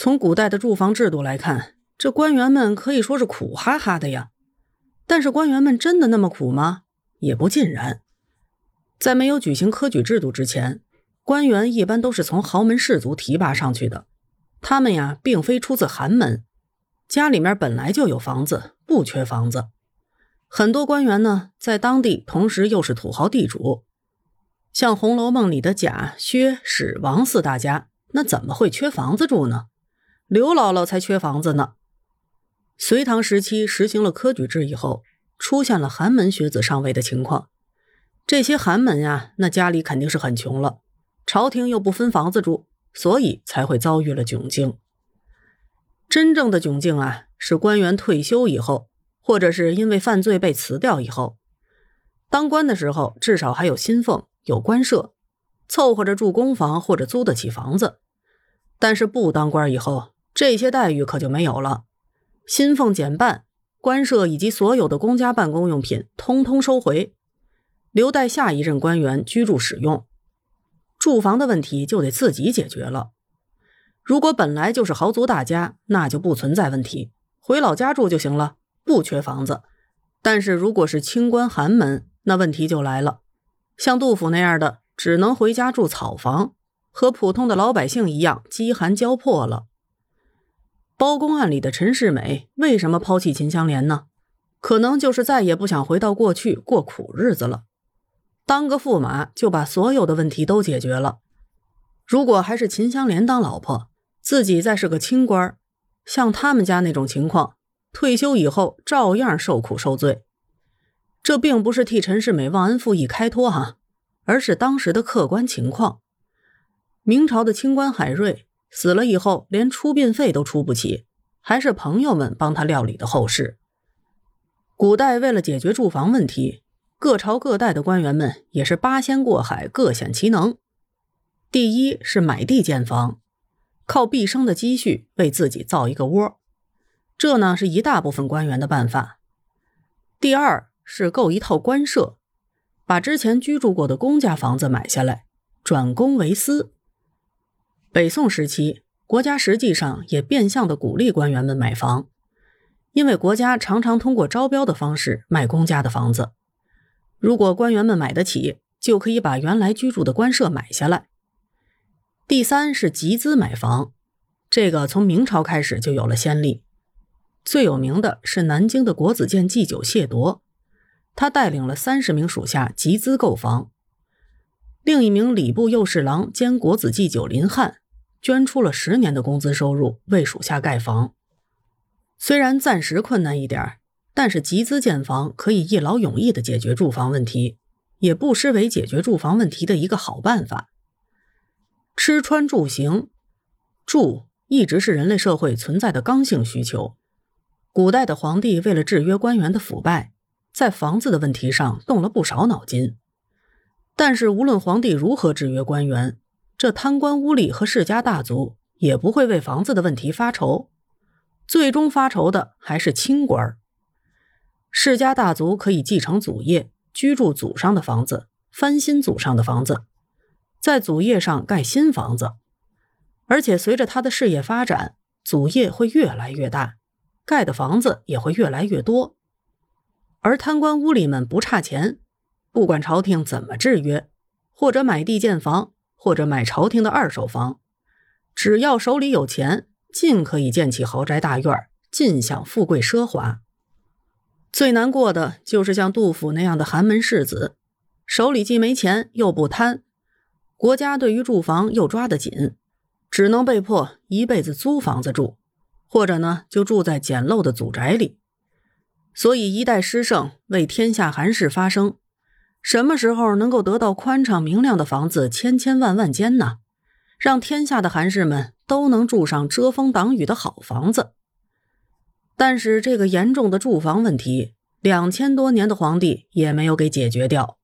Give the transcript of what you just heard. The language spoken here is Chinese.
从古代的住房制度来看，这官员们可以说是苦哈哈的呀。但是官员们真的那么苦吗？也不尽然。在没有举行科举制度之前，官员一般都是从豪门士族提拔上去的。他们呀，并非出自寒门，家里面本来就有房子，不缺房子。很多官员呢，在当地同时又是土豪地主。像《红楼梦》里的贾、薛、史、王四大家，那怎么会缺房子住呢？刘姥姥才缺房子呢。隋唐时期实行了科举制以后，出现了寒门学子上位的情况。这些寒门呀，那家里肯定是很穷了，朝廷又不分房子住，所以才会遭遇了窘境。真正的窘境啊，是官员退休以后，或者是因为犯罪被辞掉以后，当官的时候至少还有薪俸、有官舍，凑合着住公房或者租得起房子。但是不当官以后，这些待遇可就没有了。薪俸减半，官舍以及所有的公家办公用品通通收回，留待下一任官员居住使用。住房的问题就得自己解决了。如果本来就是豪族大家，那就不存在问题，回老家住就行了，不缺房子。但是如果是清官寒门，那问题就来了。像杜甫那样的，只能回家住草房，和普通的老百姓一样饥寒交迫了。包公案里的陈世美为什么抛弃秦香莲呢？可能就是再也不想回到过去过苦日子了。当个驸马就把所有的问题都解决了。如果还是秦香莲当老婆，自己再是个清官，像他们家那种情况，退休以后照样受苦受罪。这并不是替陈世美忘恩负义开脱哈，而是当时的客观情况。明朝的清官海瑞。死了以后，连出殡费都出不起，还是朋友们帮他料理的后事。古代为了解决住房问题，各朝各代的官员们也是八仙过海，各显其能。第一是买地建房，靠毕生的积蓄为自己造一个窝，这呢是一大部分官员的办法。第二是购一套官舍，把之前居住过的公家房子买下来，转公为私。北宋时期，国家实际上也变相的鼓励官员们买房，因为国家常常通过招标的方式卖公家的房子。如果官员们买得起，就可以把原来居住的官舍买下来。第三是集资买房，这个从明朝开始就有了先例。最有名的是南京的国子监祭酒谢铎，他带领了三十名属下集资购房。另一名礼部右侍郎兼国子祭酒林汉。捐出了十年的工资收入为属下盖房，虽然暂时困难一点但是集资建房可以一劳永逸的解决住房问题，也不失为解决住房问题的一个好办法。吃穿住行，住一直是人类社会存在的刚性需求。古代的皇帝为了制约官员的腐败，在房子的问题上动了不少脑筋。但是无论皇帝如何制约官员，这贪官污吏和世家大族也不会为房子的问题发愁，最终发愁的还是清官世家大族可以继承祖业，居住祖上的房子，翻新祖上的房子，在祖业上盖新房子，而且随着他的事业发展，祖业会越来越大，盖的房子也会越来越多。而贪官污吏们不差钱，不管朝廷怎么制约，或者买地建房。或者买朝廷的二手房，只要手里有钱，尽可以建起豪宅大院，尽享富贵奢华。最难过的就是像杜甫那样的寒门世子，手里既没钱又不贪，国家对于住房又抓得紧，只能被迫一辈子租房子住，或者呢就住在简陋的祖宅里。所以一代诗圣为天下寒士发声。什么时候能够得到宽敞明亮的房子，千千万万间呢？让天下的寒士们都能住上遮风挡雨的好房子。但是这个严重的住房问题，两千多年的皇帝也没有给解决掉。